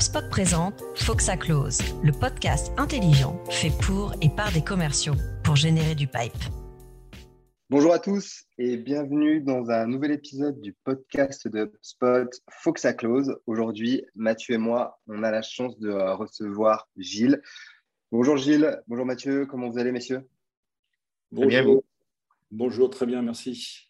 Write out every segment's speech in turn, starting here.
HubSpot présente Foxa Close, le podcast intelligent fait pour et par des commerciaux pour générer du pipe. Bonjour à tous et bienvenue dans un nouvel épisode du podcast de HubSpot Foxa Close. Aujourd'hui, Mathieu et moi, on a la chance de recevoir Gilles. Bonjour Gilles, bonjour Mathieu, comment vous allez messieurs? Bonjour. Bonjour, très bien, merci.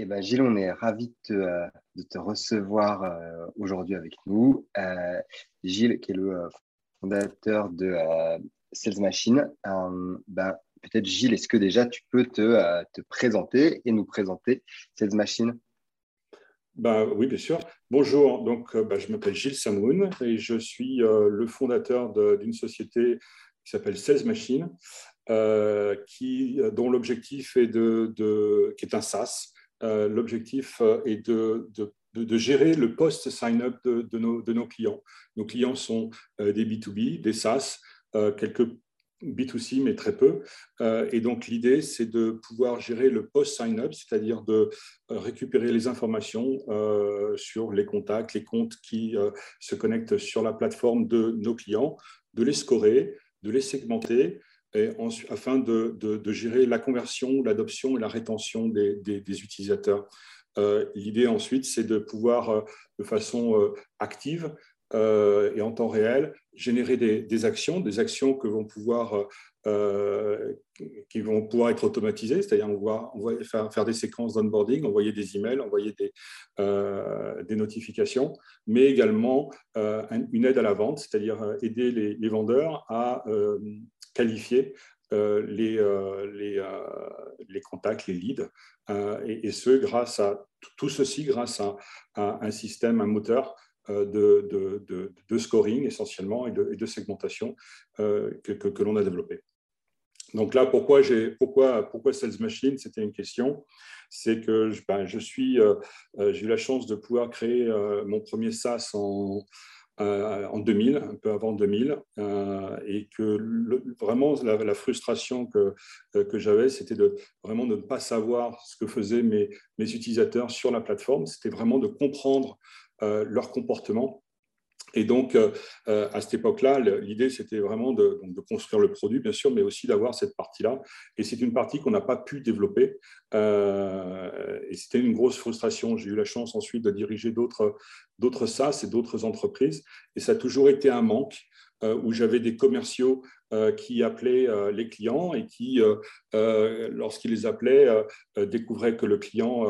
Eh ben, Gilles, on est ravis de te, euh, recevoir euh, aujourd'hui avec nous. Euh, Gilles, qui est le fondateur de Sales Machine. Ben, Peut-être Gilles, est-ce que déjà tu peux te, te présenter et nous présenter Sales Machine? Bah, oui, bien sûr. Bonjour, donc, bah, je m'appelle Gilles Samoun et je suis le fondateur d'une société qui s'appelle Sales Machine, qui, dont l'objectif est, de, de, qui est un SaaS, euh, l'objectif euh, est de, gérer le post-sign-up de, nos, clients. Nos clients sont euh, des B2B, des SaaS, quelques B2C, mais très peu. et donc, l'idée, c'est de pouvoir gérer le post-sign-up, c'est-à-dire de récupérer les informations sur les contacts, les comptes qui se connectent sur la plateforme de nos clients, de les scorer, de les segmenter, afin de, gérer la conversion, l'adoption et la rétention des, utilisateurs. Euh, l'idée ensuite, c'est de pouvoir, euh, de façon euh, active et en temps réel, générer des, actions, des actions que vont pouvoir, qui vont pouvoir être automatisées, c'est-à-dire on va, faire, faire, des séquences d'onboarding, envoyer des emails, envoyer des, des notifications, mais également une aide à la vente, c'est-à-dire aider les, les, vendeurs à qualifier euh, les, euh, euh, les, contacts, les leads, et, ce, grâce à tout ceci grâce à, un système, un moteur de, de, de, scoring essentiellement et de, segmentation que, que, l'on a développé. Donc là, pourquoi, pourquoi, pourquoi Sales Machine? C'était une question. C'est que ben, je suis, j'ai eu la chance de pouvoir créer mon premier SaaS en, en 2000, un peu avant 2000, euh, et que vraiment la, frustration que, euh, que j'avais, c'était de vraiment de ne pas savoir ce que faisaient mes, mes utilisateurs sur la plateforme, c'était vraiment de comprendre leur comportement et donc, euh, euh, à cette époque-là, l'idée, c'était vraiment de, construire le produit, bien sûr, mais aussi d'avoir cette partie-là. Et c'est une partie qu'on n'a pas pu développer. Euh, et c'était une grosse frustration. J'ai eu la chance ensuite de diriger d'autres SaaS et d'autres entreprises. Et ça a toujours été un manque où j'avais des commerciaux qui appelaient les clients et qui, lorsqu'ils les appelaient, découvraient que le client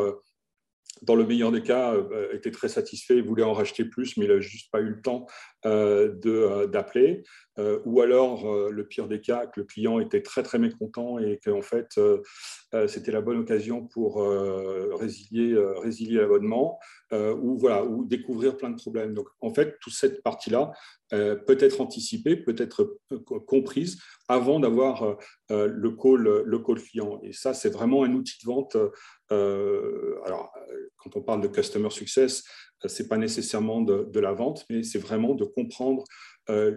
dans le meilleur des cas, euh, était très satisfait, voulait en racheter plus, mais il n'a juste pas eu le temps euh, euh, d'appeler. ou alors, le pire des cas, que le client était très très mécontent et qu'en fait, c'était la bonne occasion pour résilier, résilier l'abonnement ou, voilà, ou découvrir plein de problèmes. Donc, en fait, toute cette partie-là peut être anticipée, peut être comprise avant d'avoir le, call, le call client. Et ça, c'est vraiment un outil de vente. Alors, quand on parle de customer success, euh, ce n'est pas nécessairement de, la vente, mais c'est vraiment de comprendre euh,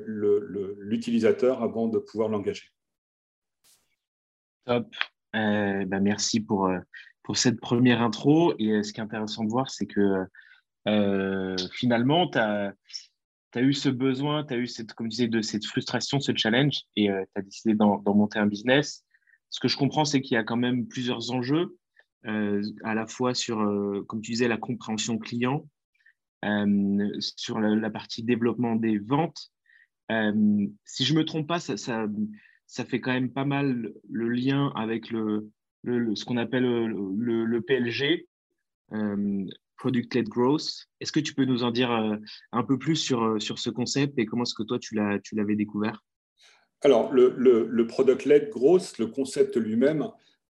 l'utilisateur avant de pouvoir l'engager. Top. Euh, bah, merci pour, pour cette première intro. Et ce qui est intéressant de voir, c'est que finalement, tu as, eu ce besoin, tu as eu cette, comme disais, de cette frustration, ce challenge, et tu as décidé d'en monter un business. Ce que je comprends, c'est qu'il y a quand même plusieurs enjeux. Euh, à la fois sur, euh, comme tu disais, la compréhension client, euh, sur la, partie développement des ventes. si je ne me trompe pas, ça, fait quand même pas mal le lien avec le, ce qu'on appelle le, PLG, Product-Led Growth. Est-ce que tu peux nous en dire un peu plus sur, sur ce concept et comment est-ce que toi tu l'avais découvert? Alors, le, le Product-Led Growth, le concept lui-même,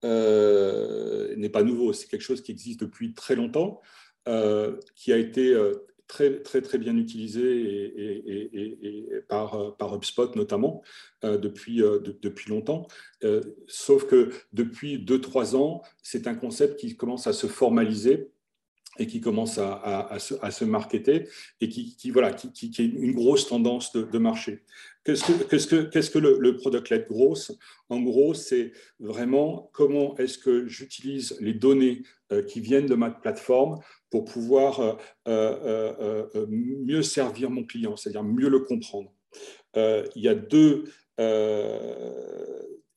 euh, n'est pas nouveau. C'est quelque chose qui existe depuis très longtemps, euh, qui a été euh, très, très, très bien utilisé par HubSpot notamment depuis, depuis longtemps. sauf que depuis 2-3 ans, c'est un concept qui commence à se formaliser et qui commence à, se, à se, marketer et qui, voilà, qui, qui, est une grosse tendance de, marché. Qu'est-ce que, le, product-led growth En gros, c'est vraiment comment est-ce que j'utilise les données euh, qui viennent de ma plateforme pour pouvoir euh, mieux servir mon client, c'est-à-dire mieux le comprendre. il y a deux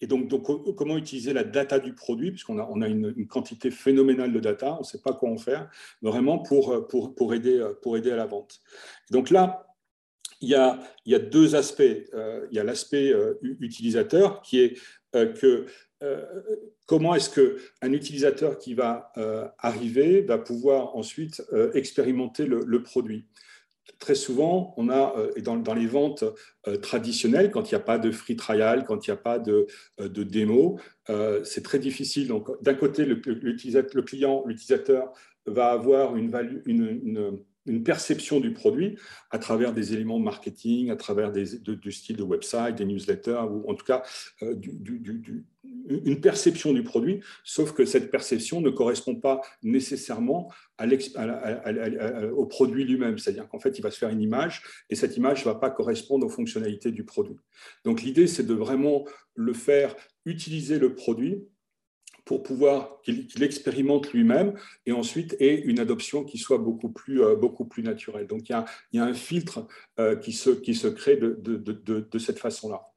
et donc, comment utiliser la data du produit, puisqu'on a, a une, quantité phénoménale de data, on ne sait pas quoi en faire, vraiment pour, pour, pour, aider, pour aider à la vente. donc là, il y a, deux aspects. Euh, il y a l'aspect euh, utilisateur qui est euh, que comment est-ce qu'un utilisateur qui va arriver va pouvoir ensuite expérimenter le, produit très souvent, on a, dans, les ventes traditionnelles, quand il n'y a pas de free trial, quand il n'y a pas de, démo, c'est très difficile. Donc, d'un côté, le, client, l'utilisateur va avoir une, value, une, perception du produit à travers des éléments de marketing, à travers des, du style de website, des newsletters, ou en tout cas du, une perception du produit, sauf que cette perception ne correspond pas nécessairement au produit lui-même. C'est-à-dire qu'en fait, il va se faire une image et cette image ne va pas correspondre aux fonctionnalités du produit. Donc l'idée, c'est de vraiment le faire utiliser le produit pour pouvoir qu'il expérimente lui-même et ensuite ait une adoption qui soit beaucoup plus, euh, beaucoup plus naturelle. Donc il y a, il y a un filtre euh, qui, se, qui se crée de, de, de, de cette façon-là.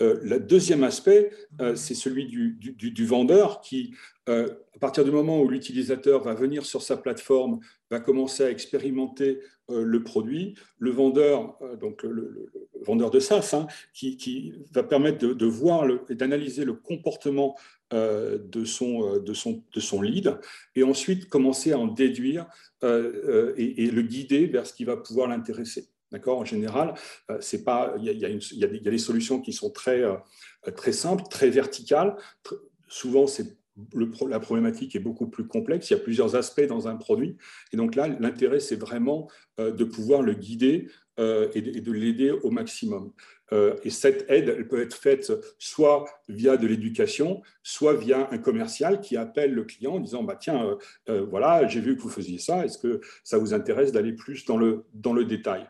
Euh, le deuxième aspect, euh, c'est celui du, vendeur qui, euh, à partir du moment où l'utilisateur va venir sur sa plateforme, va commencer à expérimenter le produit, le vendeur, donc le, vendeur de SaaS, hein, qui, va permettre de, voir et d'analyser le comportement de, son, de, son, de son lead et ensuite commencer à en déduire et, et le guider vers ce qui va pouvoir l'intéresser. D'accord? En général, euh, pas, il y, a, des solutions qui sont très, euh, très simples, très verticales. Souvent, c'est le, la problématique est beaucoup plus complexe. Il y a plusieurs aspects dans un produit. Et donc là, l'intérêt, c'est vraiment euh, de pouvoir le guider et de, l'aider au maximum. Et cette aide, elle peut être faite soit via de l'éducation, soit via un commercial qui appelle le client en disant bah, Tiens, voilà, j'ai vu que vous faisiez ça. Est-ce que ça vous intéresse d'aller plus dans le, dans le détail?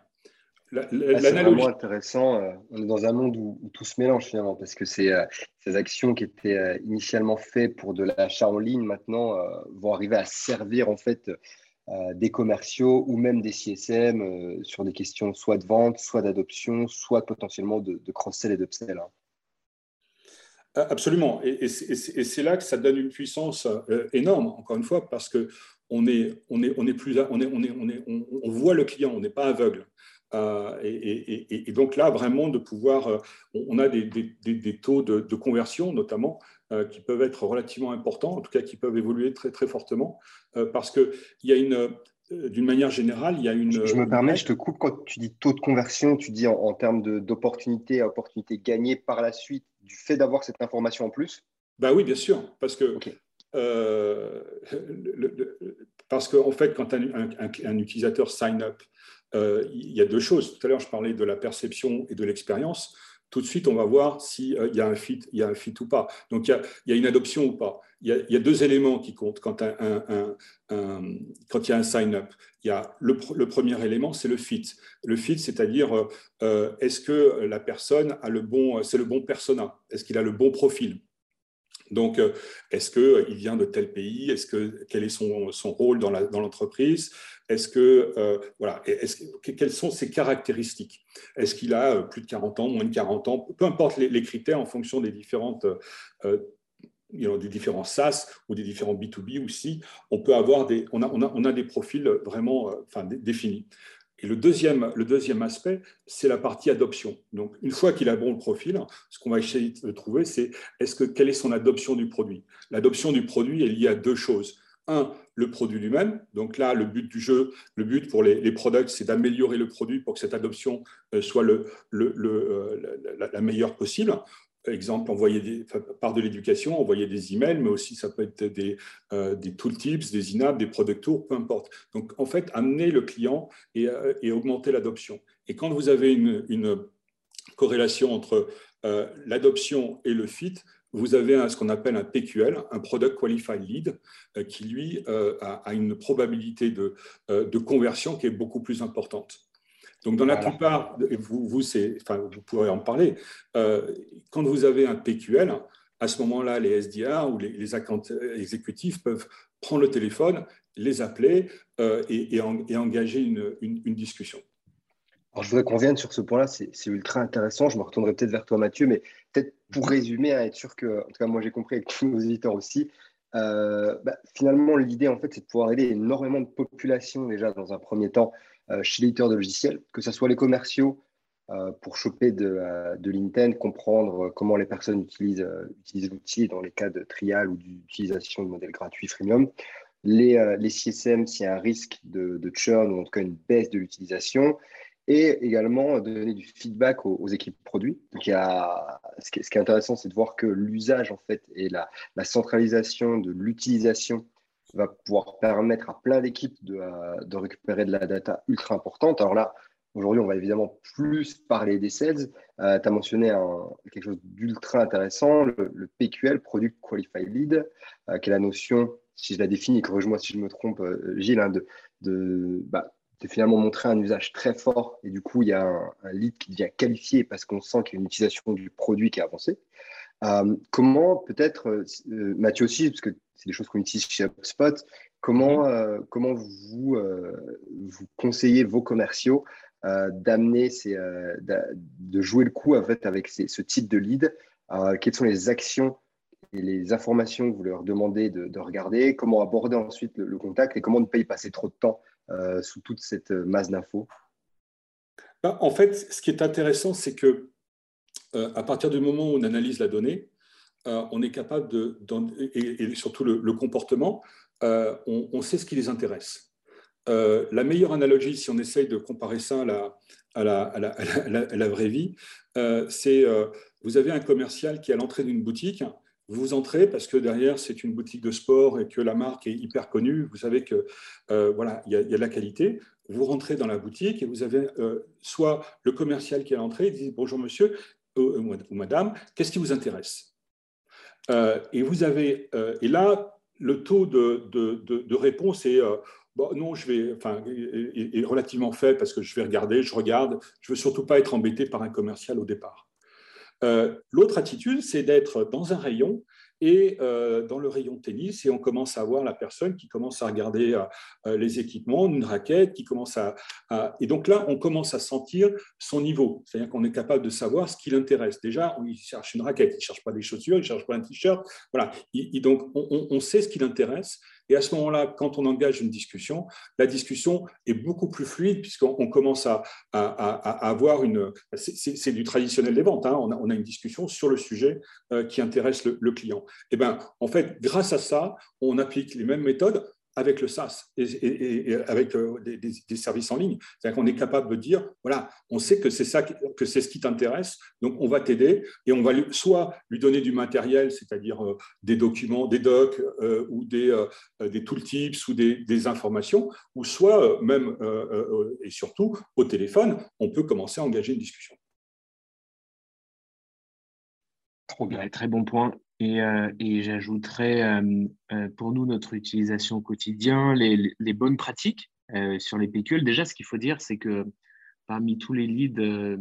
Ah, c'est vraiment intéressant. Euh, on est dans un monde où, tout se mélange finalement, parce que euh, ces actions qui étaient euh, initialement faites pour de l'achat en ligne maintenant vont arriver à servir en fait des commerciaux ou même des CSM sur des questions soit de vente, soit d'adoption, soit potentiellement de, cross-sell et d'upsell. Hein. Absolument. Et, c'est là que ça donne une puissance énorme, encore une fois, parce que on est, on est, on est plus, on est, on est, on est, on voit le client, on n'est pas aveugle. Euh, et, donc là, vraiment, de pouvoir, euh, on a des, taux de, conversion notamment euh, qui peuvent être relativement importants, en tout cas qui peuvent évoluer très, très fortement, parce qu'il y a une, d'une manière générale, il y a une... Je me permets, je te coupe, quand tu dis taux de conversion, tu dis en, termes d'opportunités, opportunités gagnées par la suite du fait d'avoir cette information en plus? Bah oui, bien sûr, parce que... parce qu'en en fait, quand un, un, utilisateur sign up, euh, il y a deux choses. Tout à l'heure, je parlais de la perception et de l'expérience. Tout de suite, on va voir s'il euh, y, a un fit, y a un fit ou pas. Donc, il y a, une adoption ou pas. Il y, a, deux éléments qui comptent quand, il y a un sign-up. Il y a le, premier élément, c'est le fit. Le fit, c'est-à-dire, euh, est-ce que la personne a le bon, c'est le bon persona? Est-ce qu'il a le bon profil? Donc, est-ce qu'il vient de tel pays? Est-ce que quel est son, rôle dans l'entreprise? Est-ce que, euh, voilà, quelles sont ses caractéristiques? Est-ce qu'il a euh, plus de 40 ans, moins de 40 ans? Peu importe les, critères en fonction des. Euh, différents SaaS ou des différents B2B aussi, on peut avoir des, on a, des profils vraiment définis. Et le deuxième, aspect, c'est la partie adoption. Donc, une fois qu'il a bon le profil, ce qu'on va essayer de trouver, c'est quelle est son adoption du produit? L'adoption du produit est liée à deux choses un, le produit lui-même. Donc là, le but du jeu, le but pour les, products, c'est d'améliorer le produit pour que cette adoption euh, soit euh, la, meilleure possible. Exemple, envoyer des, par de l'éducation, envoyer des emails, mais aussi ça peut être des, euh, tooltips, des inaps, des product tours, peu importe. Donc en fait, amener le client et, augmenter l'adoption. Et quand vous avez une, corrélation entre l'adoption et le fit, vous avez ce qu'on appelle un PQL, un Product Qualified Lead, euh, qui lui euh, a, une probabilité de, euh, de, conversion qui est beaucoup plus importante. Donc, dans la plupart, vous, vous, enfin, vous pourrez en parler, quand vous avez un PQL, à ce moment-là, les SDR ou les, les exécutifs peuvent prendre le téléphone, les appeler et, engager une discussion. Alors, je voudrais qu'on revienne sur ce point-là, c'est ultra intéressant. Je me retournerai peut-être vers toi, Mathieu, mais peut-être pour résumer, à être sûr que, en tout cas, moi j'ai compris avec tous nos auditeurs aussi, euh, bah, finalement, l'idée, en fait, c'est de pouvoir aider énormément de populations déjà dans un premier temps euh, chez l'éditeur de logiciels, que ce soit les commerciaux euh, pour choper de, de l'Intent, comprendre comment les personnes utilisent, l'outil dans les cas de trial ou d'utilisation de modèles gratuits freemium, les, les CSM s'il y a un risque de, de churn ou en tout cas une baisse de l'utilisation, et également donner du feedback aux, équipes produits. Donc, ce, qui est, intéressant, c'est de voir que l'usage en fait et la, centralisation de l'utilisation va pouvoir permettre à plein d'équipes de, euh, de, récupérer de la data ultra importante. Alors là, aujourd'hui, on va évidemment plus parler des sales. Euh, tu as mentionné un, quelque chose d'ultra intéressant, le, PQL, Product Qualified Lead, euh, qui est la notion, si je la définis, corrige-moi si je me trompe, Gilles, hein, de, bah, de finalement montrer un usage très fort et du coup, il y a un, lead qui devient qualifié parce qu'on sent qu'il y a une utilisation du produit qui est avancée. Euh, comment peut-être, euh, Mathieu aussi, parce que c'est des choses qu'on utilise chez HubSpot, comment, mhm. euh, comment vous, vous conseillez vos commerciaux d'amener, de jouer le coup en fait, avec ce type de lead? Quelles sont les actions et les informations que vous leur demandez de, regarder? Comment aborder ensuite le, le, contact et comment ne pas y passer trop de temps euh, sous toute cette masse d'infos? Bah, En fait, ce qui est intéressant, c'est que euh, à partir du moment où on analyse la donnée, euh, on est capable de, et, surtout le, comportement, on, sait ce qui les intéresse. la meilleure analogie, si on essaye de comparer ça à la, à la, à la vraie vie, c'est vous avez un commercial qui est à l'entrée d'une boutique vous entrez parce que derrière, c'est une boutique de sport et que la marque est hyper connue. Vous savez que euh, voilà, il y, a de la qualité. Vous rentrez dans la boutique et vous avez euh, soit le commercial qui est à l'entrée, il dit bonjour monsieur euh, ou madame, qu'est-ce qui vous intéresse? Et vous avez et là le taux de, de, réponse est Bon, non, je vais, enfin, est, relativement faible parce que je vais regarder, je regarde. Je veux surtout pas être embêté par un commercial au départ. Euh, l'autre attitude, c'est d'être dans un rayon et euh, dans le rayon tennis, et on commence à voir la personne qui commence à regarder euh, les équipements, une raquette, qui commence à, Et donc là, on commence à sentir son niveau. C'est-à-dire qu'on est capable de savoir ce qui l'intéresse. Déjà, il cherche une raquette, il ne cherche pas des chaussures, il ne cherche pas un t-shirt. Voilà. donc, on, on sait ce qui l'intéresse. Et à ce moment-là, quand on engage une discussion, la discussion est beaucoup plus fluide puisqu'on commence à, avoir une... C'est du traditionnel des ventes. Hein. On, a, une discussion sur le sujet euh, qui intéresse le, client. Et eh ben, en fait, grâce à ça, on applique les mêmes méthodes avec le SaaS et, avec euh, des, services en ligne. C'est-à-dire qu'on est capable de dire, voilà, on sait que c'est ça, que c'est ce qui t'intéresse, donc on va t'aider et on va soit lui donner du matériel, c'est-à-dire euh, des documents, des docs euh, ou des, des tooltips ou des, informations, ou soit même et surtout au téléphone, on peut commencer à engager une discussion. Trop bien, très bon point. Et, euh, et j'ajouterais euh, euh, pour nous notre utilisation au quotidien, les, bonnes pratiques sur les PQL. Déjà, ce qu'il faut dire, c'est que parmi tous les leads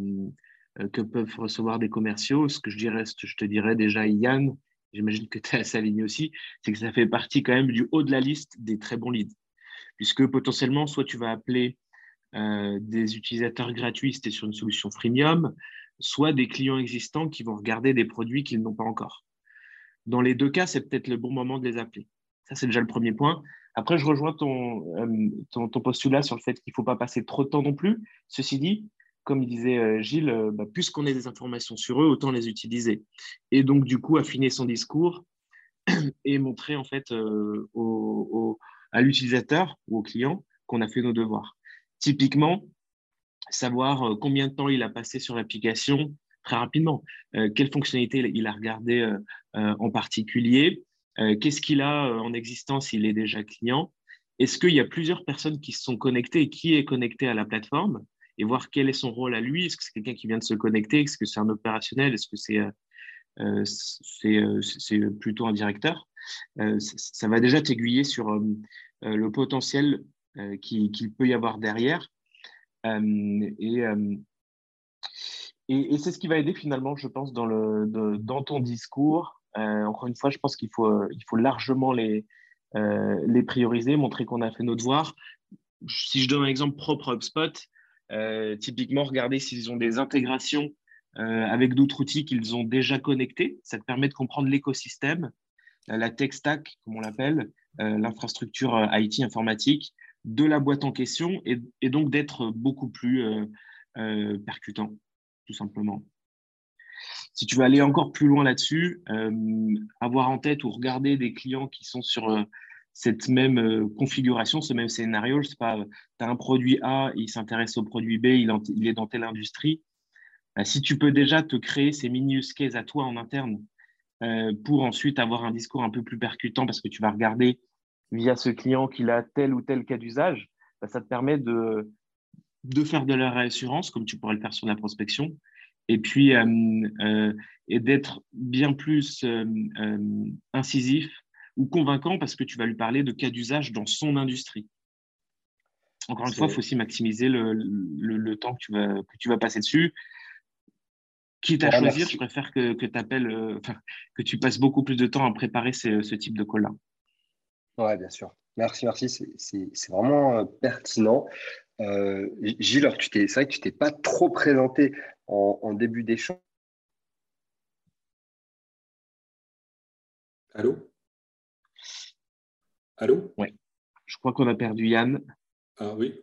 que peuvent recevoir des commerciaux, ce que je, dirais, je te dirais déjà, Yann, j'imagine que tu es à sa ligne aussi, c'est que ça fait partie quand même du haut de la liste des très bons leads. Puisque potentiellement, soit tu vas appeler des utilisateurs gratuits es sur une solution freemium, soit des clients existants qui vont regarder des produits qu'ils n'ont pas encore. Dans les deux cas, c'est peut-être le bon moment de les appeler. Ça, c'est déjà le premier point. Après, je rejoins ton, euh, postulat sur le fait qu'il ne faut pas passer trop de temps non plus. Ceci dit, comme disait euh, Gilles, euh, bah, puisqu'on a des informations sur eux, autant les utiliser. Et donc, du coup, affiner son discours et montrer en fait à l'utilisateur ou au client qu'on a fait nos devoirs. Typiquement, savoir combien de temps il a passé sur l'application, très rapidement. Euh, quelle fonctionnalité il a regardé euh, euh, en particulier? Qu'est-ce qu'il a en existence? S'il est déjà client. Est-ce qu'il y a plusieurs personnes qui se sont connectées qui est connecté à la plateforme? Et voir quel est son rôle à lui? Est-ce que c'est quelqu'un qui vient de se connecter? Est-ce que c'est un opérationnel? Est-ce que c'est c'est plutôt un directeur? Ça va déjà t'aiguiller sur le potentiel qu'il peut y avoir derrière. Et, et, c'est ce qui va aider finalement, je pense, dans, ton discours. encore une fois, je pense qu'il faut, faut largement les, les prioriser, montrer qu'on a fait nos devoirs. Si je donne un exemple propre HubSpot, typiquement, regardez s'ils ont des intégrations avec d'autres outils qu'ils ont déjà connectés. Ça te permet de comprendre l'écosystème, la tech stack, comme on l'appelle, l'infrastructure IT informatique de la boîte en question et, donc d'être beaucoup plus percutant, tout simplement. Si tu veux aller encore plus loin là-dessus, avoir en tête ou regarder des clients qui sont sur cette même configuration, ce même scénario, c'est pas, tu as un produit A, il s'intéresse au produit B, il, est dans telle industrie. Bah, si tu peux déjà te créer ces mini use cases à toi en interne pour ensuite avoir un discours un peu plus percutant parce que tu vas regarder via ce client qu'il a tel ou tel cas d'usage, bah, ça te permet de, de faire de la réassurance, comme tu pourrais le faire sur la prospection, et puis euh, euh, et d'être bien plus euh, incisif ou convaincant parce que tu vas lui parler de cas d'usage dans son industrie. Encore une fois, il faut aussi maximiser le, le, temps que tu, vas, que tu vas passer dessus. Quitte à choisir, je préfère que, que, appelles, que tu passes beaucoup plus de temps à préparer ce, ce type de call-là. Oui, bien sûr. Merci, merci. C'est vraiment pertinent. Euh, Gilles, c'est vrai que tu t'es pas trop présenté en, début d'échange. Allô? Allô? Oui. Je crois qu'on a perdu Yann. Ah oui.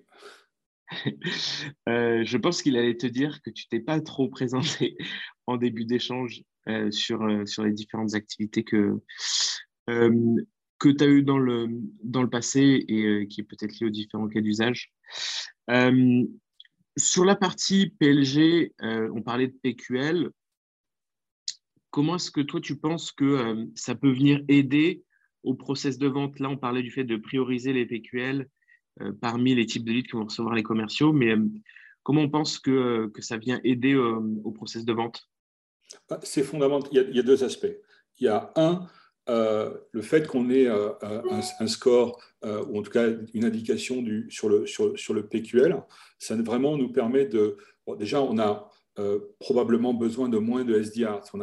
Euh, je pense qu'il allait te dire que tu t'es pas trop présenté en début d'échange sur, sur les différentes activités que, que tu as eu dans le, dans le passé et euh, qui est peut-être lié aux différents cas d'usage. Euh, sur la partie PLG, euh, on parlait de PQL. Comment est-ce que toi, tu penses que ça peut venir aider au process de vente? Là, on parlait du fait de prioriser les PQL parmi les types de leads que vont recevoir les commerciaux, mais comment on pense que, ça vient aider au process de vente? Bah, C'est fondamental. Il y, a, deux aspects. Il y a un, euh, le fait qu'on ait euh, un, score, euh, ou en tout cas une indication sur, le, PQL, ça vraiment nous permet de... déjà, on a probablement besoin de moins de SDR. On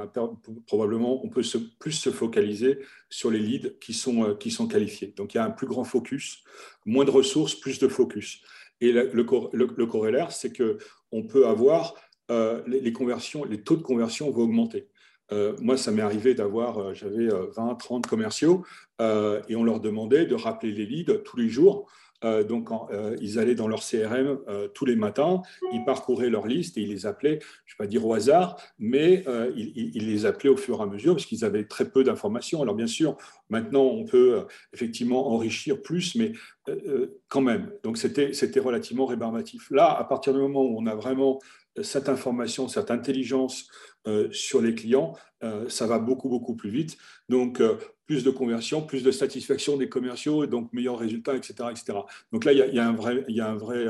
probablement, on peut plus se focaliser sur les leads qui sont, qualifiés. Donc, il y a un plus grand focus, moins de ressources, plus de focus. Et le, corollaire, c'est qu'on peut avoir les, conversions, les taux de conversion vont augmenter. Euh, moi, ça m'est arrivé d'avoir, euh, j'avais 20, euh, 30 commerciaux et on leur demandait de rappeler les leads tous les jours. donc, ils allaient dans leur CRM tous les matins, ils parcouraient leur liste et ils les appelaient, je ne vais pas dire au hasard, mais ils, les appelaient au fur et à mesure parce qu'ils avaient très peu d'informations. Alors, bien sûr, maintenant, on peut effectivement enrichir plus, mais quand même. Donc, c'était relativement rébarbatif. Là, à partir du moment où on a vraiment cette information, cette intelligence euh, sur les clients, euh, ça va beaucoup, beaucoup plus vite. Donc, euh, plus de conversion, plus de satisfaction des commerciaux, et donc meilleurs résultats, etc. etc. Donc là, il y, a, un vrai, il y a un vrai,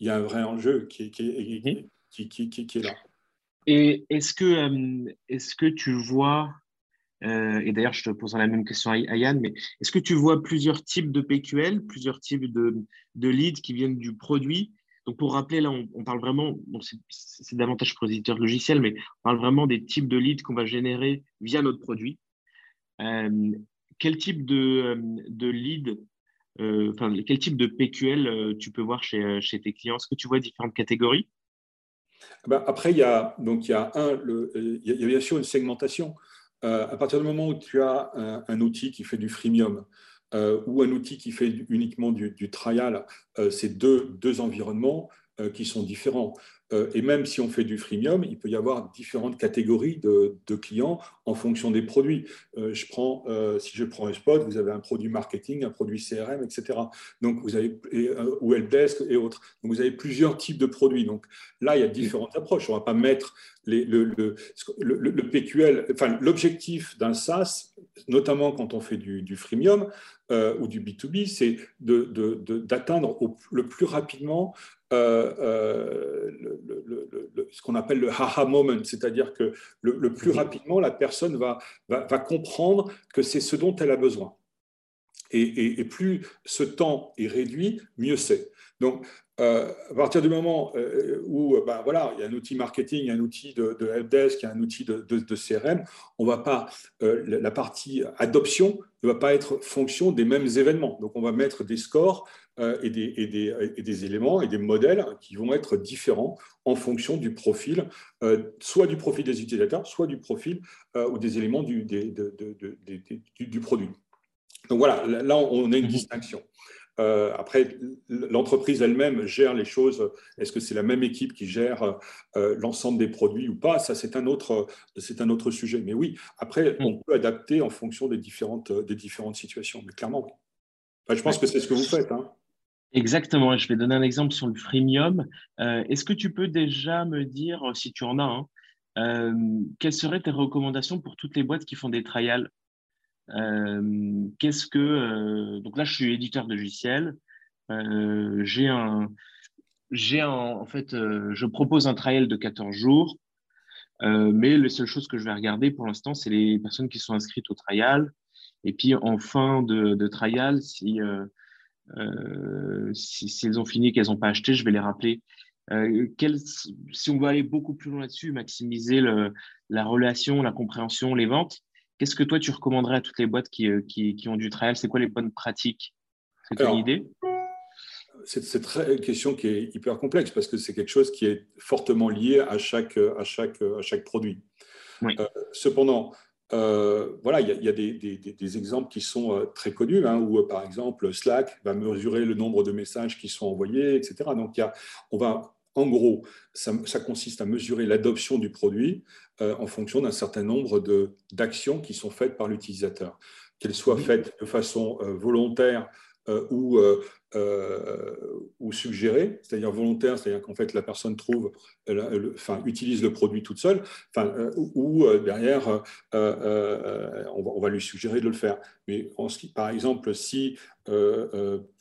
il y a un vrai enjeu qui, qui, qui, qui est là. Et est-ce que, est que tu vois, et d'ailleurs je te pose la même question à, Yann, mais est-ce que tu vois plusieurs types de PQL, plusieurs types de, de leads qui viennent du produit donc, pour rappeler, là, on, parle vraiment, c'est davantage pour les éditeurs logiciels, mais on parle vraiment des types de leads qu'on va générer via notre produit. Euh, quel type de, euh, de lead, euh, quel type de PQL tu peux voir chez, chez tes clients? Est-ce que tu vois différentes catégories? Ben, Après, il y, a, donc, il, y a un, il y a bien sûr une segmentation. à partir du moment où tu as un, outil qui fait du freemium, ou un outil qui fait uniquement du, trial, euh, c'est deux, deux, environnements euh, qui sont différents. et même si on fait du freemium, il peut y avoir différentes catégories de, clients en fonction des produits. je prends, si je prends un spot, vous avez un produit marketing, un produit CRM, etc. Donc vous avez ou helpdesk et autres. Donc vous avez plusieurs types de produits. Donc là, il y a différentes approches. On ne va pas mettre les, le, le, le, PQL, enfin l'objectif d'un SaaS, notamment quand on fait du, du freemium, euh, ou du B2B, c'est d'atteindre le plus rapidement euh, euh, ce qu'on appelle le haha moment, c'est-à-dire que le, plus rapidement, la personne va, va, comprendre que c'est ce dont elle a besoin. Et, plus ce temps est réduit, mieux c'est. Donc, euh, à partir du moment euh, où bah, voilà, il y a un outil marketing, un outil de, de helpdesk, un outil de, CRM, on va pas, la partie adoption ne va pas être fonction des mêmes événements. Donc, on va mettre des scores et des, éléments et des modèles qui vont être différents en fonction du profil, soit du profil des utilisateurs, soit du profil ou des éléments du produit. Donc voilà, là, on a une mhm. distinction. Euh, après, l'entreprise elle-même gère les choses. Est-ce que c'est la même équipe qui gère euh, l'ensemble des produits ou pas? Ça, c'est un, autre, un autre sujet. Mais oui, après, mhm. on peut adapter en fonction des différentes, des différentes situations. Mais clairement, je pense que c'est ce que vous faites. Hein. Exactement. Je vais donner un exemple sur le freemium. Euh, est-ce que tu peux déjà me dire, si tu en as, hein, quelles seraient tes recommandations pour toutes les boîtes qui font des trials? Euh, qu'est-ce que euh, donc là je suis éditeur de logiciels. Euh, j'ai un j'ai en fait je propose un trial de 14 jours. mais les seules choses que je vais regarder pour l'instant, c'est les personnes qui sont inscrites au trial. Et puis en fin de, trial, si, si, elles ont fini qu'elles n'ont pas acheté, je vais les rappeler. si on veut aller beaucoup plus loin là-dessus, maximiser la relation, la compréhension, les ventes, Qu'est-ce que toi, tu recommanderais à toutes les boîtes qui, euh, qui, qui ont du trial? C'est quoi les bonnes pratiques? C'est une idée? c'est une question qui est hyper complexe parce que c'est quelque chose qui est fortement lié à chaque, à chaque, à chaque produit. Euh, cependant, euh, voilà, il y a, des, des, des, exemples qui sont très connus, hein, où par exemple Slack va mesurer le nombre de messages qui sont envoyés, etc. Donc, y a, on va en gros, ça, consiste à mesurer l'adoption du produit euh, en fonction d'un certain nombre d'actions qui sont faites par l'utilisateur, qu'elles soient faites de façon euh, volontaire euh, ou, ou suggérée, c'est-à-dire volontaire, c'est-à-dire qu'en fait la personne trouve, enfin, utilise le produit toute seule, enfin, ou derrière on va, lui suggérer de le faire. Mais en ce qui, par exemple, si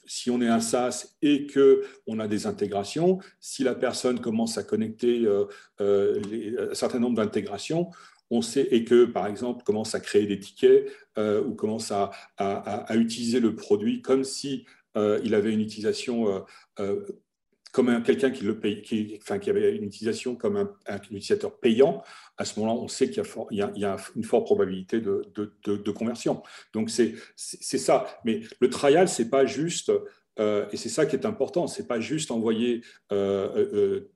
si on est un SaaS et que on a des intégrations, si la personne commence à connecter euh, euh, un certain nombre d'intégrations, on sait et que par exemple commence à créer des tickets euh, ou commence à, utiliser le produit comme si il avait une utilisation comme quelqu'un qui le paye, qui, enfin, qui avait une utilisation comme un, utilisateur payant, à ce moment-là, on sait qu'il y, y, a une forte probabilité de, de, conversion. Donc, c'est ça. Mais le trial, c'est pas juste, euh, et c'est ça qui est important, c'est pas juste envoyer euh, euh,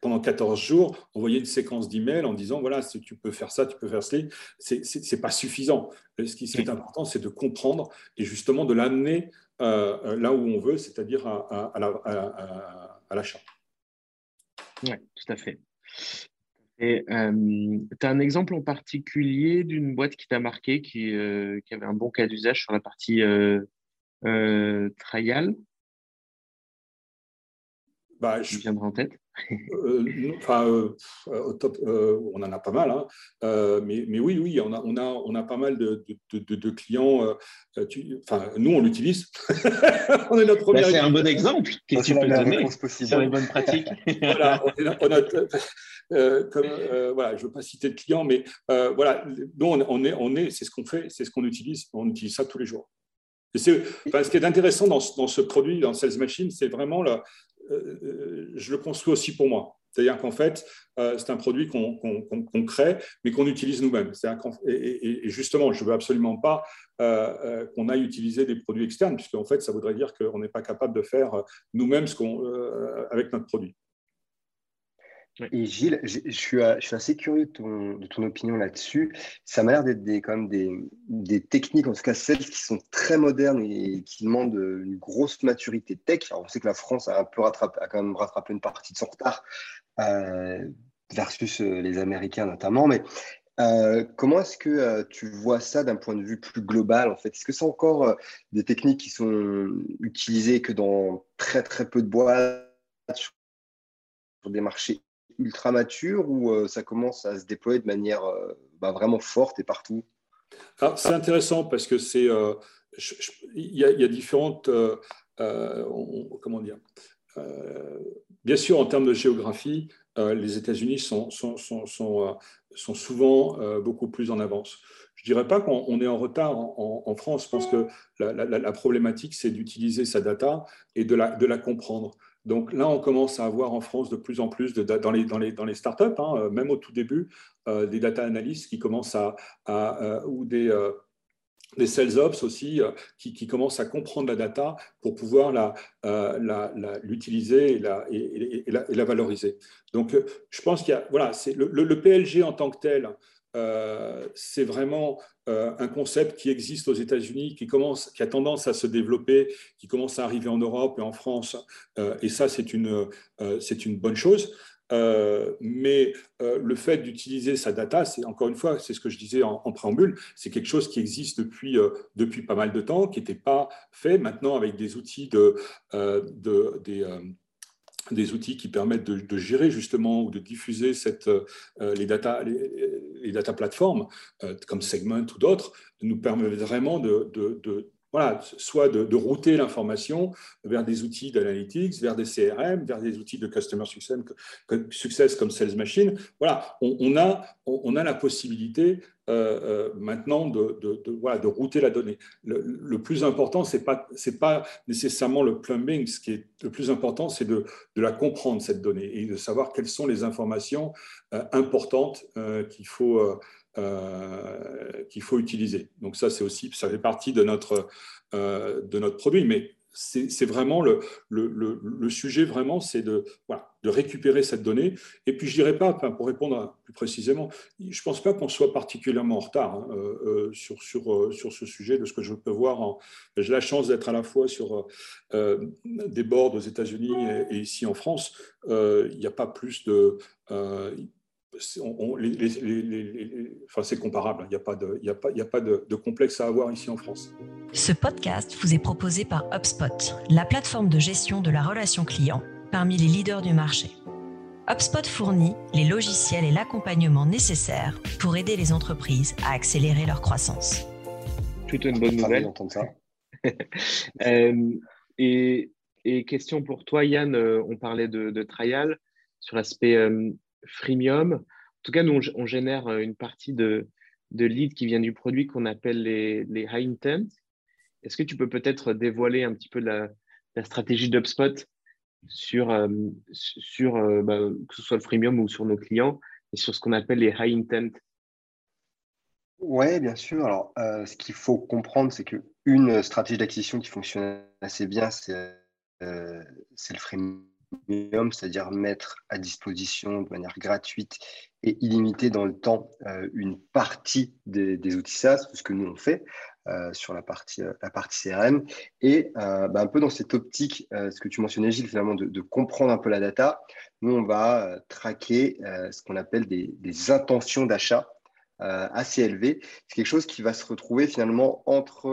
pendant 14 jours, envoyer une séquence d'emails en disant voilà, si tu peux faire ça, tu peux faire cela. C'est pas suffisant. Ce qui, ce qui est important, c'est de comprendre et justement de l'amener là où on veut, c'est-à-dire à, à, à, à l'achat. Oui, tout à fait. Et euh, tu as un exemple en particulier d'une boîte qui t'a marqué, qui, euh, qui, avait un bon cas d'usage sur la partie euh, euh trial? Bah, je... viendrai en tête euh, enfin, euh, au top, euh, on en a pas mal, hein. mais, mais, oui, oui, on a, on a, on a pas mal de, de, de, clients. enfin, nous, on l'utilise. on est notre bah, C'est un bon exemple. Qu'est-ce que tu peux donner sur les bonnes pratiques Voilà, on, a, comme, voilà, je ne veux pas citer de clients, mais voilà, nous, on, est, on est, c'est ce qu'on fait, c'est ce qu'on utilise, on utilise ça tous les jours. Et enfin, ce qui est intéressant dans, dans, ce produit, dans Sales Machine, c'est vraiment la, je le construis aussi pour moi. C'est-à-dire qu'en fait, euh, c'est un produit qu'on crée, mais qu'on utilise nous-mêmes. Et, et, justement, je ne veux absolument pas euh, qu'on aille utiliser des produits externes, puisque en fait, ça voudrait dire qu'on n'est pas capable de faire nous-mêmes avec notre produit. Et Gilles, je, suis, assez curieux de ton, opinion là-dessus. Ça m'a l'air d'être quand même des, techniques, en tout cas celles qui sont très modernes et qui demandent une grosse maturité tech. Alors, on sait que la France a, un peu rattrapé, a quand même rattrapé une partie de son retard euh, versus euh, les Américains notamment. Mais euh, comment est-ce que tu vois ça d'un point de vue plus global en fait? Est-ce que c'est encore des techniques qui sont utilisées que dans très très peu de boîtes sur des marchés ultra mature ou euh, ça commence à se déployer de manière euh, bah, vraiment forte et partout? C'est intéressant parce que c'est euh, il y, a différentes comment dire bien sûr, en termes de géographie, les États-Unis sont, souvent beaucoup plus en avance. Je ne dirais pas qu'on est en retard en, France. Je pense que la, problématique, c'est d'utiliser sa data et de la comprendre. Donc là, on commence à avoir en France de plus en plus de, dans, les, dans, les, dans les startups, hein, euh, même au tout début, euh, des data analysts qui commencent à, euh, ou des, des sales ops aussi, qui, qui, commencent à comprendre la data pour pouvoir l'utiliser la, et, la, et, la, valoriser. Donc, je pense qu'il y a, voilà, c'est le, PLG en tant que tel, euh, c'est vraiment euh, un concept qui existe aux États-Unis, qui, qui a tendance à se développer, qui commence à arriver en Europe et en France. Euh, et ça, c'est une, c'est une bonne chose. mais le fait d'utiliser sa data, c'est encore une fois, c'est ce que je disais en, préambule, c'est quelque chose qui existe depuis, depuis pas mal de temps, qui n'était pas fait maintenant avec des outils de, de des, outils qui permettent de, gérer justement ou de diffuser cette, les, data, data plateformes euh, comme Segment ou d'autres nous permettent vraiment de, voilà, soit de, router l'information vers des outils d'analytics, vers des CRM, vers des outils de customer success, comme Sales Machine. Voilà, on, a, on, a la possibilité euh, euh, maintenant de, voilà, de router la donnée. Le, plus important, ce n'est pas, pas nécessairement le plumbing. Ce qui est le plus important, c'est de, de, la comprendre, cette donnée, et de savoir quelles sont les informations euh, importantes qu'il faut euh, qu'il faut utiliser. Donc ça, c'est aussi, ça fait partie de notre, euh, de notre produit, mais c'est vraiment le, le, le, sujet, vraiment, c'est de, voilà, de récupérer cette donnée. Et puis, je dirais pas, pour répondre plus précisément, je ne pense pas qu'on soit particulièrement en retard hein, euh, sur, sur, sur ce sujet, de ce que je peux voir. J'ai la chance d'être à la fois sur des bords aux États-Unis et, ici en France. Il n'y a pas plus de c'est comparable, il n'y a pas, de, a pas, a pas de, de, complexe à avoir ici en France. Ce podcast vous est proposé par HubSpot, la plateforme de gestion de la relation client parmi les leaders du marché. HubSpot fournit les logiciels et l'accompagnement nécessaires pour aider les entreprises à accélérer leur croissance. Plutôt une bonne nouvelle. Ça. euh, et, et, question pour toi, Yann, euh, on parlait de, de trial sur l'aspect euh, freemium. En tout cas, nous, on, génère euh, une partie de, de leads qui vient du produit qu'on appelle les, les, high intent. Est-ce que tu peux peut-être dévoiler un petit peu la, la stratégie d'UpSpot sur, euh, sur euh, bah, que ce soit le freemium ou sur nos clients et sur ce qu'on appelle les high intent? Oui, bien sûr. Alors, ce qu'il faut comprendre, c'est qu'une stratégie d'acquisition qui fonctionne assez bien, c'est le freemium c'est-à-dire mettre à disposition de manière gratuite et illimitée dans le temps euh, une partie des, outils SaaS, ce que nous on fait euh, sur la partie, euh, CRM, et bah, un peu dans cette optique, ce que tu mentionnais Gilles, finalement, de, comprendre un peu la data, nous on va traquer ce qu'on appelle des, intentions d'achat assez élevées. C'est quelque chose qui va se retrouver finalement entre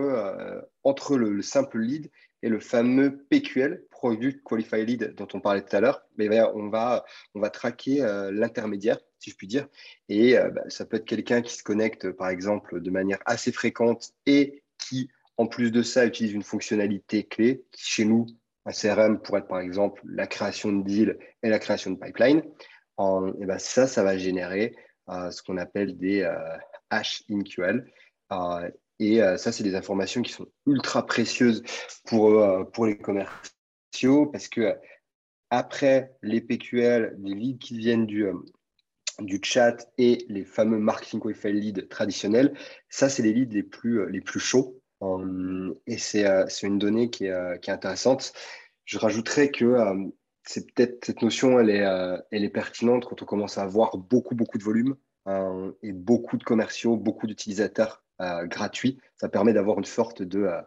le, simple lead et le fameux PQL, Product Qualified Lead, dont on parlait tout à l'heure. Mais on, va, on va traquer euh, l'intermédiaire, si je puis dire. Et euh, bah, ça peut être quelqu'un qui se connecte, par exemple, de manière assez fréquente et qui, en plus de ça, utilise une fonctionnalité clé, chez nous, un CRM pourrait être, par exemple, la création de deal et la création de pipeline. et ben ça, ça va générer euh, ce qu'on appelle des hash in QL. Et euh, ça, c'est des informations qui sont ultra précieuses pour, euh, pour les commerciaux parce que après les PQL, les leads qui viennent du, euh, du chat et les fameux marketing qualified leads traditionnels, ça, c'est les leads les plus, les plus chauds. et c'est une donnée qui est, qui est, intéressante. Je rajouterais que c'est peut-être cette notion, elle est, elle est pertinente quand on commence à avoir beaucoup, beaucoup de volume et beaucoup de commerciaux, beaucoup d'utilisateurs euh, gratuit. Ça permet d'avoir une sorte de euh,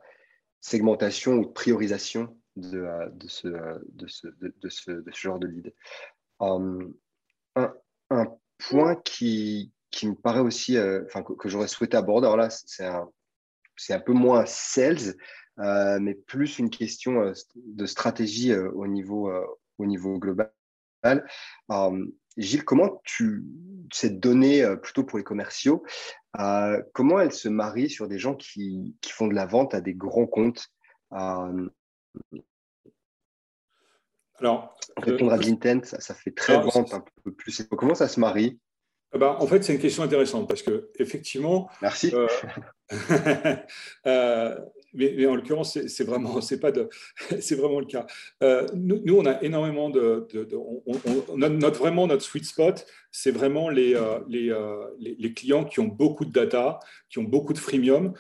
segmentation ou de priorisation de, euh, ce, genre de lead. un, point qui, me paraît aussi, que, j'aurais souhaité aborder, alors là, c'est un, peu moins sales, mais plus une question de stratégie au, niveau, au niveau global. Gilles, comment tu, cette donnée, euh, plutôt pour les commerciaux, euh, comment elle se marie sur des gens qui, font de la vente à des grands comptes euh, Alors, répondre à l'intent, ça, fait très vente un peu plus. Comment ça se marie? Eh ben, en fait, c'est une question intéressante parce que effectivement. Merci. mais, en l'occurrence, c'est vraiment, c'est pas de, c'est vraiment le cas. Euh, nous, on a énormément de, on, notre, vraiment notre sweet spot, c'est vraiment les, euh, euh, les, les, clients qui ont beaucoup de data, qui ont beaucoup de freemium.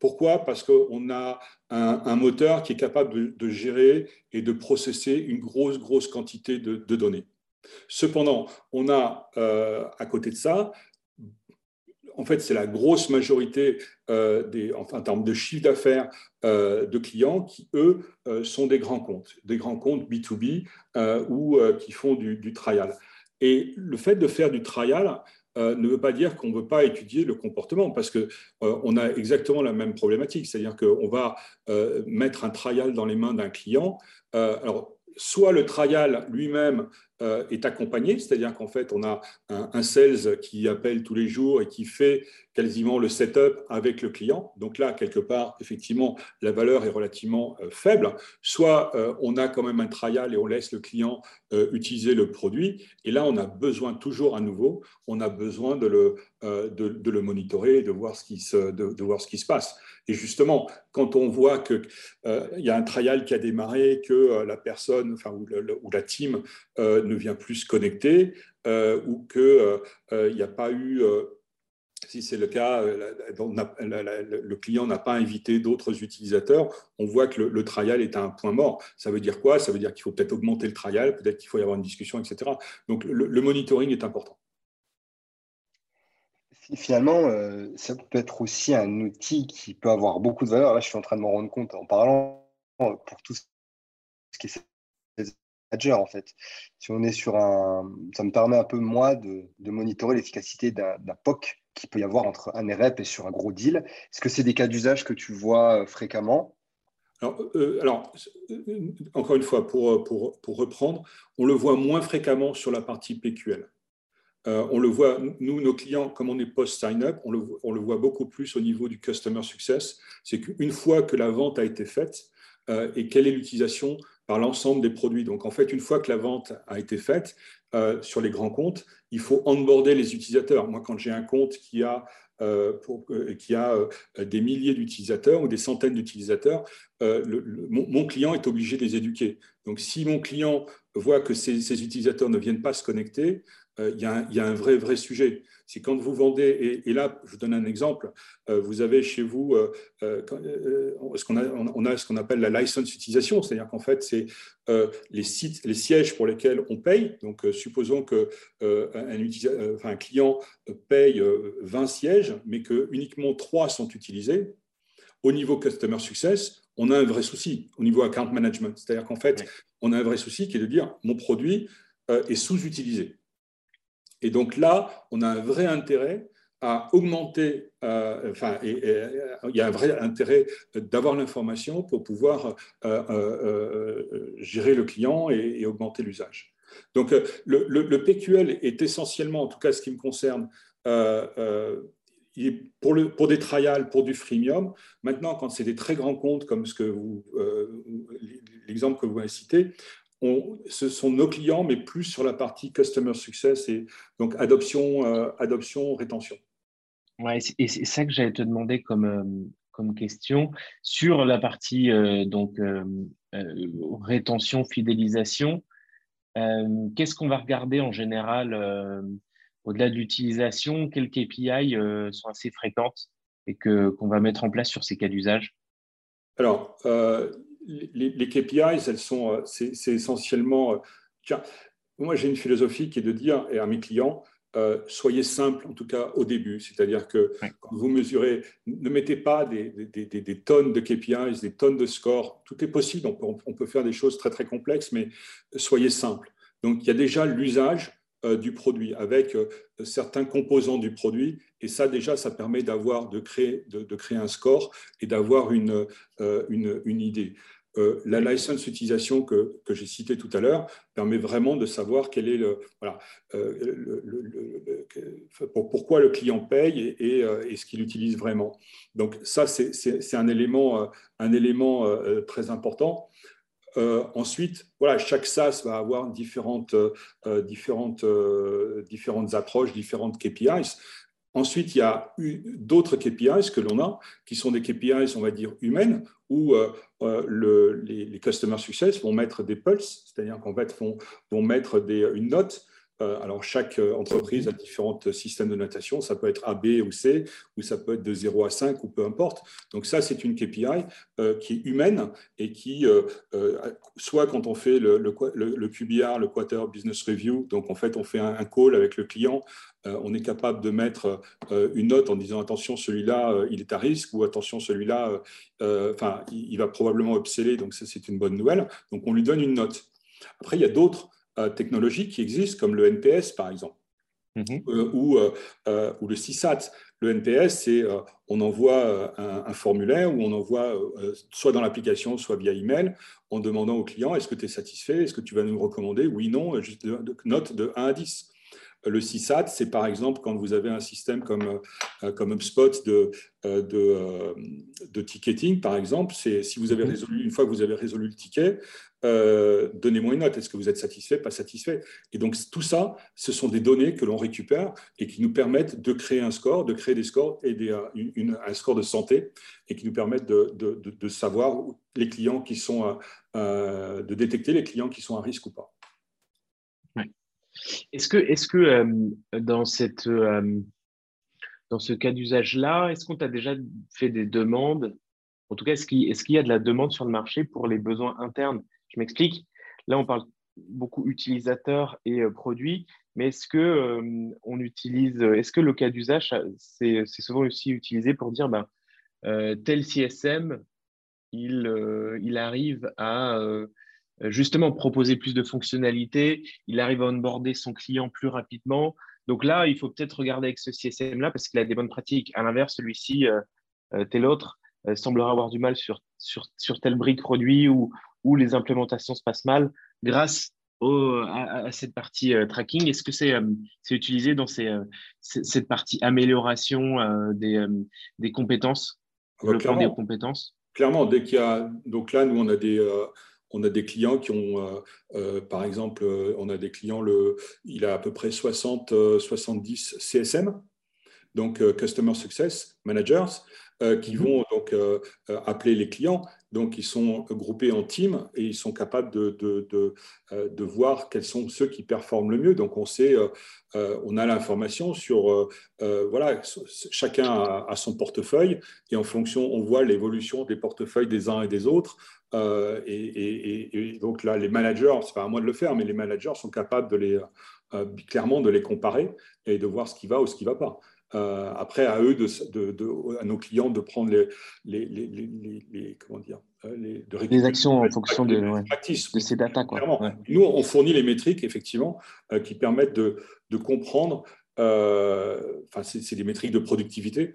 pourquoi? Parce qu'on a un, moteur qui est capable de, gérer et de processer une grosse, grosse quantité de, données. Cependant, on a à côté de ça en fait, c'est la grosse majorité euh, en termes de chiffre d'affaires euh, de clients qui, eux, euh, sont des grands comptes, des grands comptes B2B ou qui font du, trial. Et le fait de faire du trial ne veut pas dire qu'on ne veut pas étudier le comportement, parce qu'on on a exactement la même problématique, c'est-à-dire qu'on va mettre un trial dans les mains d'un client. alors, soit le trial lui-même euh, est accompagné, c'est-à-dire qu'en fait, on a un, sales qui appelle tous les jours et qui fait quasiment le setup avec le client. Donc là, quelque part, effectivement, la valeur est relativement euh, faible. Soit euh, on a quand même un trial et on laisse le client utiliser le produit. Et là, on a besoin toujours à nouveau, on a besoin de le, de, le monitorer de voir, ce qui se, de voir ce qui se passe. Et justement, quand on voit qu'il euh, y a un trial qui a démarré, que la personne enfin, ou, la team ne vient plus se connecter, ou qu'il n'y a pas eu si c'est le cas, le client n'a pas invité d'autres utilisateurs, on voit que le, trial est à un point mort. Ça veut dire quoi? Ça veut dire qu'il faut peut-être augmenter le trial, peut-être qu'il faut y avoir une discussion, etc. Donc le monitoring est important. Finalement, euh, ça peut être aussi un outil qui peut avoir beaucoup de valeur. Là, je suis en train de me rendre compte en parlant euh, pour tout ce qui est en fait. Si on est sur un. Ça me permet un peu, moi, de, monitorer l'efficacité d'un POC qui peut y avoir entre un REP et sur un gros deal. Est-ce que c'est des cas d'usage que tu vois euh, fréquemment? Alors, encore une fois, pour, pour, pour, reprendre, on le voit moins fréquemment sur la partie PQL. Euh, on le voit, nous, nos clients, comme on est post-sign-up, on le, voit beaucoup plus au niveau du customer success. C'est qu'une fois que la vente a été faite, euh, et quelle est l'utilisation par l'ensemble des produits. Donc, en fait, une fois que la vente a été faite euh, sur les grands comptes, il faut onboarder les utilisateurs. Moi, quand j'ai un compte qui a, qui a des milliers d'utilisateurs ou des centaines d'utilisateurs, mon, client est obligé de les éduquer. Donc, si mon client voit que ces utilisateurs ne viennent pas se connecter, euh, il y, a un vrai, vrai sujet. C'est quand vous vendez, et, là, je vous donne un exemple, euh, vous avez chez vous, euh, ce qu'on a, on a ce qu'on appelle la license utilisation, c'est-à-dire qu'en fait, c'est les, sites, les sièges pour lesquels on paye. Donc, supposons qu'un un, un client paye 20 sièges, mais que uniquement 3 sont utilisés. Au niveau Customer Success, on a un vrai souci au niveau account management. C'est-à-dire qu'en fait, on a un vrai souci qui est de dire mon produit est sous-utilisé. Et donc là, on a un vrai intérêt à augmenter, euh, enfin, euh, il y a un vrai intérêt d'avoir l'information pour pouvoir euh, gérer le client et, augmenter l'usage. Donc le, PQL est essentiellement, en tout cas ce qui me concerne, pour, des trials, pour du freemium. Maintenant, quand c'est des très grands comptes, comme ce que l'exemple que vous avez cité, ce sont nos clients, mais plus sur la partie customer success et donc adoption, euh, adoption rétention. Ouais, et c'est ça que j'allais te demander comme, euh, comme question. Sur la partie euh, donc, rétention, fidélisation, qu'est-ce qu'on va regarder en général au-delà de l'utilisation? Quelles KPI sont assez fréquentes et qu'on va mettre en place sur ces cas d'usage? Alors, les, KPIs, elles sont, euh, c'est essentiellement. Euh, tiens, moi, j'ai une philosophie qui est de dire à mes clients, euh, soyez simple, en tout cas au début. C'est-à-dire que quand vous mesurez, ne mettez pas des, des, tonnes de KPIs, des tonnes de scores. Tout est possible, on peut, on peut, faire des choses très, très complexes, mais soyez simple. Donc, il y a déjà l'usage du produit avec certains composants du produit. Et ça, déjà, ça permet d'avoir, de créer, de, créer un score et d'avoir une, une, une idée. Euh, la license utilisation que, que j'ai citée tout à l'heure permet vraiment de savoir quel est le, voilà, euh, pourquoi le client paye et, euh, et, ce qu'il utilise vraiment. Donc ça, c'est un élément, un élément très important. Ensuite, voilà, chaque SaaS va avoir différentes, différentes, différentes approches, différentes KPIs. Ensuite, il y a d'autres KPIs que l'on a, qui sont des KPIs, on va dire, humaines, où euh, euh, les, les, Customer Success vont mettre des pulses, c'est-à-dire qu'en fait, vont, vont mettre une note euh, alors, chaque euh, entreprise a différents systèmes de notation. Ça peut être A, B ou C, ou ça peut être de 0 à 5, ou peu importe. Donc, ça, c'est une KPI euh, qui est humaine et qui, soit quand on fait le, le, QBR, le Quarter Business Review, donc en fait, on fait un, call avec le client, on est capable de mettre une note en disant attention, celui-là, il est à risque, ou attention, celui-là, enfin, il, va probablement upseller, donc ça, c'est une bonne nouvelle. Donc, on lui donne une note. Après, il y a d'autres euh, technologies qui existent, comme le NPS, par exemple, mhm. euh, ou, euh, ou, le CSAT. Le NPS, c'est on envoie un, formulaire ou on envoie soit dans l'application, soit via email, en demandant au client est-ce que tu es satisfait, est-ce que tu vas nous recommander, oui, non, juste note de 1 à 10. Le CSAT, c'est par exemple quand vous avez un système comme, comme HubSpot de, de, de, ticketing, par exemple, c'est si vous avez mhm. résolu, une fois que vous avez résolu le ticket, euh, donnez-moi une note, est-ce que vous êtes satisfait, pas satisfait? Et donc tout ça, ce sont des données que l'on récupère et qui nous permettent de créer un score, de créer des scores et des, euh, une, un score de santé et qui nous permettent de, de, de savoir les clients qui sont, euh, de détecter les clients qui sont à risque ou pas. Est-ce que, est -ce que dans, cette, dans ce cas d'usage-là, est-ce qu'on t'a déjà fait des demandes? En tout cas, est-ce qu'il est y a de la demande sur le marché pour les besoins internes? Je m'explique. Là, on parle beaucoup utilisateurs et euh, produits, mais est-ce que euh, est-ce que le cas d'usage, c'est souvent aussi utilisé pour dire, ben, euh, tel CSM, il, il arrive à justement proposer plus de fonctionnalités, il arrive à onboarder son client plus rapidement. Donc là, il faut peut-être regarder avec ce CSM-là parce qu'il a des bonnes pratiques. À l'inverse, celui-ci, tel autre, semblera avoir du mal sur, sur, sur tel brique produit ou, où les implémentations se passent mal grâce à, cette partie euh, tracking Est-ce que c'est euh, utilisé dans euh, cette partie amélioration des, des, compétences, le plan des compétences? Clairement, dès qu'il y a. Donc là, nous, on a des. On a des clients qui ont, par exemple, on a des clients, le, il a à peu près 60, 70 CSM, donc Customer Success Managers, qui mhm. vont donc appeler les clients donc, ils sont groupés en team et ils sont capables de, de, euh, voir quels sont ceux qui performent le mieux. Donc, on sait, euh, euh, on a l'information sur, voilà, chacun a, son portefeuille et en fonction, on voit l'évolution des portefeuilles des uns et des autres. Et, donc là, les managers, c'est pas à moi de le faire, mais les managers sont capables de les, clairement de les comparer et de voir ce qui va ou ce qui ne va pas. Euh, après, à eux, de, à nos clients, de prendre les, les, les, les comment dire, euh, de actions en fonction de, de, ces data. Quoi. Nous, on fournit les métriques, effectivement, euh, qui permettent de, comprendre. Enfin, c'est des métriques de productivité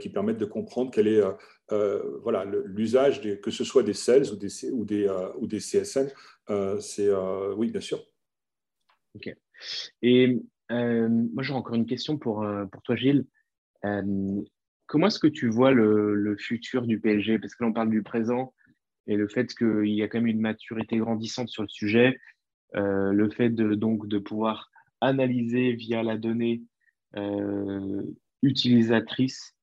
qui permettent de comprendre quel est voilà l'usage que ce soit des sales ou des ou des ou des CSN. c'est oui, bien sûr. Ok. Et moi, j'ai encore une question pour, euh, pour toi, Gilles. Euh, comment est-ce que tu vois le, le, futur du PSG Parce que l'on parle du présent et le fait qu'il y a quand même une maturité grandissante sur le sujet, le fait de, donc, de pouvoir analyser via la donnée utilisatrice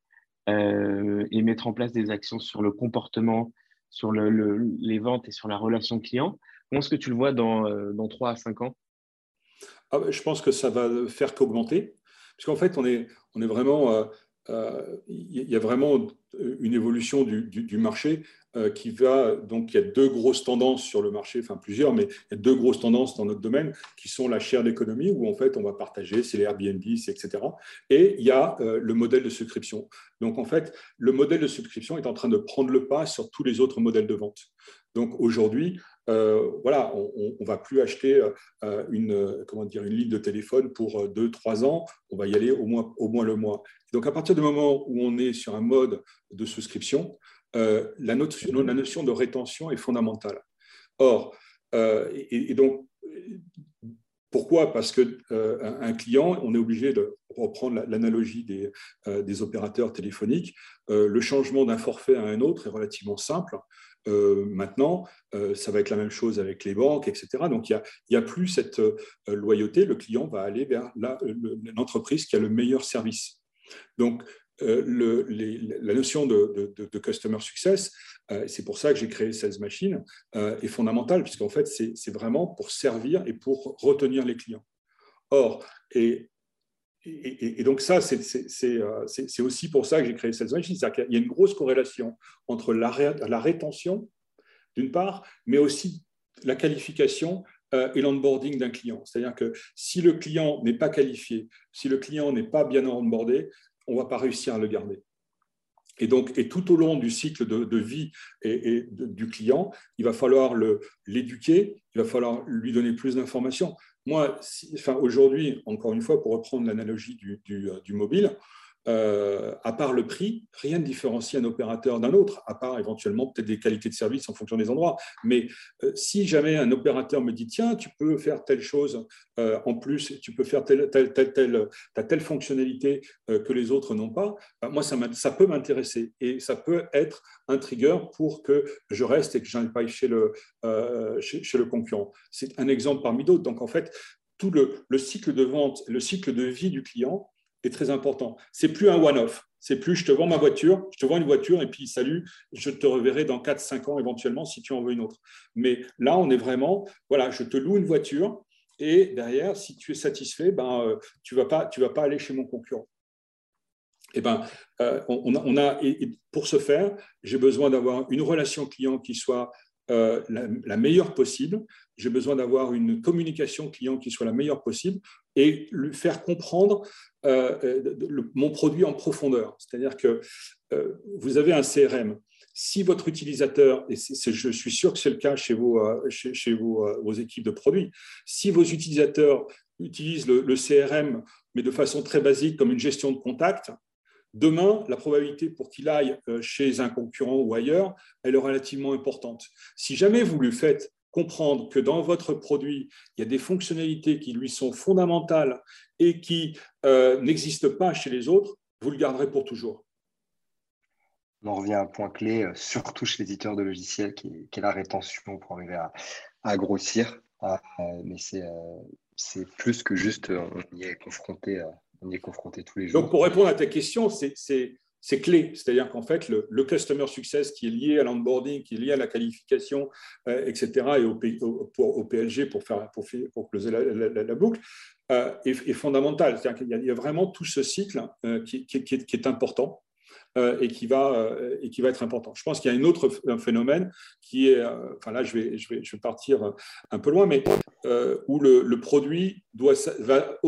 et mettre en place des actions sur le comportement, sur le, les ventes et sur la relation client. Comment est-ce que tu le vois dans, dans 3 à 5 ans? Ah, je pense que ça va faire qu'augmenter. Puisqu'en fait, on est, on est vraiment. Euh, euh, il y a vraiment une évolution du, marché euh, qui va. Donc, il y a deux grosses tendances sur le marché, enfin plusieurs, mais il y a deux grosses tendances dans notre domaine qui sont la chaire d'économie, où en fait, on va partager, c'est les Airbnb, etc. Et il y a le modèle de subscription. Donc, en fait, le modèle de subscription est en train de prendre le pas sur tous les autres modèles de vente. Donc, aujourd'hui, euh, voilà, on ne va plus acheter euh, une, comment dire, une ligne de téléphone pour 2-3 euh, ans, on va y aller au moins, au moins le mois. Donc à partir du moment où on est sur un mode de souscription, la, notion, de rétention est fondamentale. Or, et, donc, pourquoi? Parce qu'un un client, on est obligé de reprendre l'analogie des, opérateurs téléphoniques, le changement d'un forfait à un autre est relativement simple. Maintenant, ça va être la même chose avec les banques, etc. Donc, il n'y a, plus cette loyauté. Le client va aller vers l'entreprise qui a le meilleur service. Donc, la notion de, de, customer success, c'est pour ça que j'ai créé Sales Machine, est fondamentale, puisqu'en fait, c'est vraiment pour servir et pour retenir les clients. Or, et et, donc ça, euh, c'est aussi pour ça que j'ai créé Sales Machine. C'est-à-dire y a une grosse corrélation entre la, rétention, d'une part, mais aussi la qualification euh, et l'onboarding d'un client. C'est-à-dire que si le client n'est pas qualifié, si le client n'est pas bien onboardé, on ne va pas réussir à le garder. Et donc, et tout au long du cycle de, vie du client, il va falloir l'éduquer, il va falloir lui donner plus d'informations. Moi, enfin, aujourd'hui, encore une fois, pour reprendre l'analogie du, du, mobile, euh, à part le prix, rien ne différencie un opérateur d'un autre, à part éventuellement peut-être des qualités de service en fonction des endroits. Mais euh, si jamais un opérateur me dit, tiens, tu peux faire telle chose euh, en plus, tu peux faire telle, telle, telle, telle, telle fonctionnalité que les autres n'ont pas, bah, moi, ça, peut m'intéresser et ça peut être un trigger pour que je reste et que je n'aille pas chez le, chez, le concurrent. C'est un exemple parmi d'autres. Donc, en fait, tout le cycle de vente, le cycle de vie du client, est très important. C'est plus un one-off. C'est plus je te vends ma voiture, je te vends une voiture et puis salut, je te reverrai dans 4-5 ans éventuellement si tu en veux une autre. Mais là, on est vraiment, voilà, je te loue une voiture et derrière, si tu es satisfait, ben, euh, tu ne vas, pas, vas pas aller chez mon concurrent. Et eh ben, euh, on, a, et pour ce faire, j'ai besoin d'avoir une relation client qui soit euh, la, meilleure possible. J'ai besoin d'avoir une communication client qui soit la meilleure possible et lui faire comprendre euh, euh, mon produit en profondeur. C'est-à-dire que vous avez un CRM. Si votre utilisateur, et je suis sûr que c'est le cas chez, vos, chez, vos, équipes de produits, si vos utilisateurs utilisent le, le CRM, mais de façon très basique comme une gestion de contact, Demain, la probabilité pour qu'il aille euh, chez un concurrent ou ailleurs, elle est relativement importante. Si jamais vous lui faites comprendre que dans votre produit, il y a des fonctionnalités qui lui sont fondamentales et qui euh, n'existent pas chez les autres, vous le garderez pour toujours. On revient à un point clé, euh, surtout chez les éditeurs de logiciels, qui est, la rétention pour arriver à, grossir. mais c'est plus que juste on y est confronté on y est confronté tous les jours. Donc, pour répondre à ta question, c'est clé. C'est-à-dire qu'en fait, le, customer success qui est lié à l'onboarding, qui est lié à la qualification, euh, etc., et au, au, PLG pour, faire, pour, pour closer la, boucle, euh, est, fondamental. C'est-à-dire qu'il y, a vraiment tout ce cycle euh, qui, qui, est, important. et, qui va, et qui va être important. Je pense qu'il y a un autre phénomène qui est, enfin là je vais, je, vais, je vais partir un peu loin, mais où le, produit doit, va,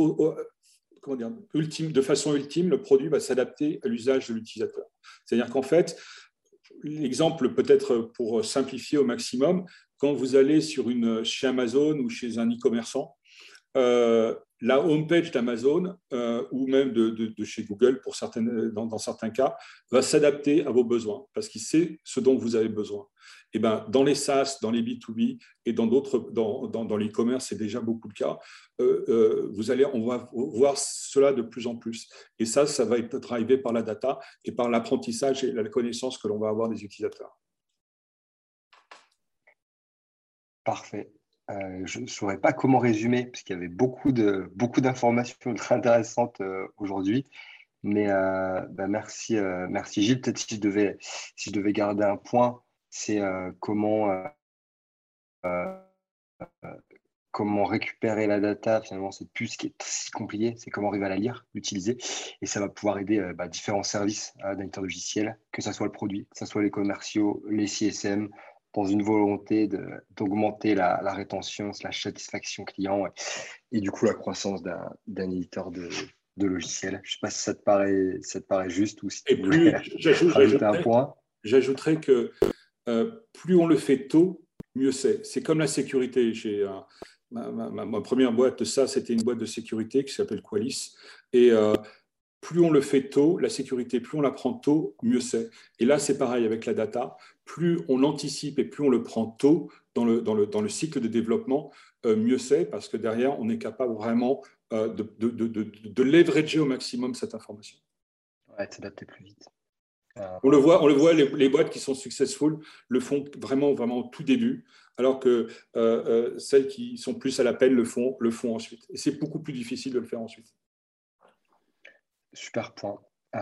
de façon ultime, le produit va s'adapter à l'usage de l'utilisateur. C'est-à-dire qu'en fait, l'exemple peut-être pour simplifier au maximum, quand vous allez sur une, chez Amazon ou chez un e-commerçant, euh, la homepage d'Amazon euh, ou même de, chez Google pour certaines, dans, certains cas va s'adapter à vos besoins parce qu'il sait ce dont vous avez besoin. Et eh ben, dans les SaaS, dans les B2B et dans d'autres, dans, dans, l'e-commerce, c'est déjà beaucoup le cas. Euh, euh, vous allez, on va voir cela de plus en plus. Et ça, ça va être drivé par la data et par l'apprentissage et la connaissance que l'on va avoir des utilisateurs. Parfait. Euh, je ne saurais pas comment résumer, parce qu'il y avait beaucoup, de, beaucoup d'informations très intéressantes euh, aujourd'hui. Mais euh, bah, merci, merci Gilles. Peut-être si je devais, si je devais garder un point, c'est comment, comment récupérer la data. Finalement, c'est plus ce qui est si compliqué, c'est comment arriver à la lire, l'utiliser. Et ça va pouvoir aider bah, différents services d'un logiciel, que ce soit le produit, que ce soit les commerciaux, les CSM, dans une volonté d'augmenter la, rétention, la satisfaction client et, du coup la croissance d'un éditeur de, de logiciels. Je ne sais pas si ça te paraît, ça te paraît juste ou si tu veux ajouter un point. J'ajouterais que euh, plus on le fait tôt, mieux c'est. C'est comme la sécurité. J'ai ma, ma, première boîte de ça, c'était une boîte de sécurité qui s'appelle Qualis. Et euh, plus on le fait tôt, la sécurité, plus on la prend tôt, mieux c'est. Et là, c'est pareil avec la data. Plus on anticipe et plus on le prend tôt dans le, dans le, dans le cycle de développement, euh, mieux c'est parce que derrière, on est capable vraiment euh, de, de, de, de, leverager au maximum cette information. Ouais, s'adapter plus vite. On le voit, on le voit les, boîtes qui sont successful le font vraiment, vraiment au tout début, alors que celles qui sont plus à la peine le font, le font ensuite. Et c'est beaucoup plus difficile de le faire ensuite. Super point. Euh,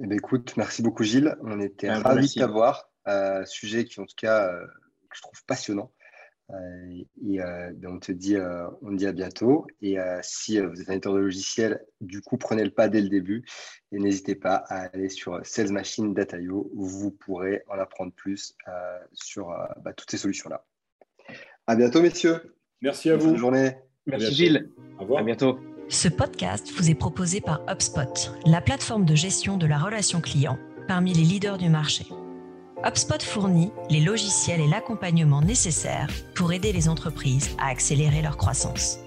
eh ben, écoute, merci beaucoup Gilles. On était ravis de t'avoir. Euh, sujet qui en tout cas euh, que je trouve passionnant. et ben, on te dit, on dit à bientôt. Et si vous êtes un éditeur de logiciel, du coup, prenez le pas dès le début et n'hésitez pas à aller sur Sales Machine Data.io où vous pourrez en apprendre plus sur bah, toutes ces solutions-là. À bientôt, messieurs. Merci à vous. Bonne journée. Merci Gilles. Au revoir. À bientôt. Ce podcast vous est proposé par HubSpot, la plateforme de gestion de la relation client parmi les leaders du marché. HubSpot fournit les logiciels et l'accompagnement nécessaires pour aider les entreprises à accélérer leur croissance.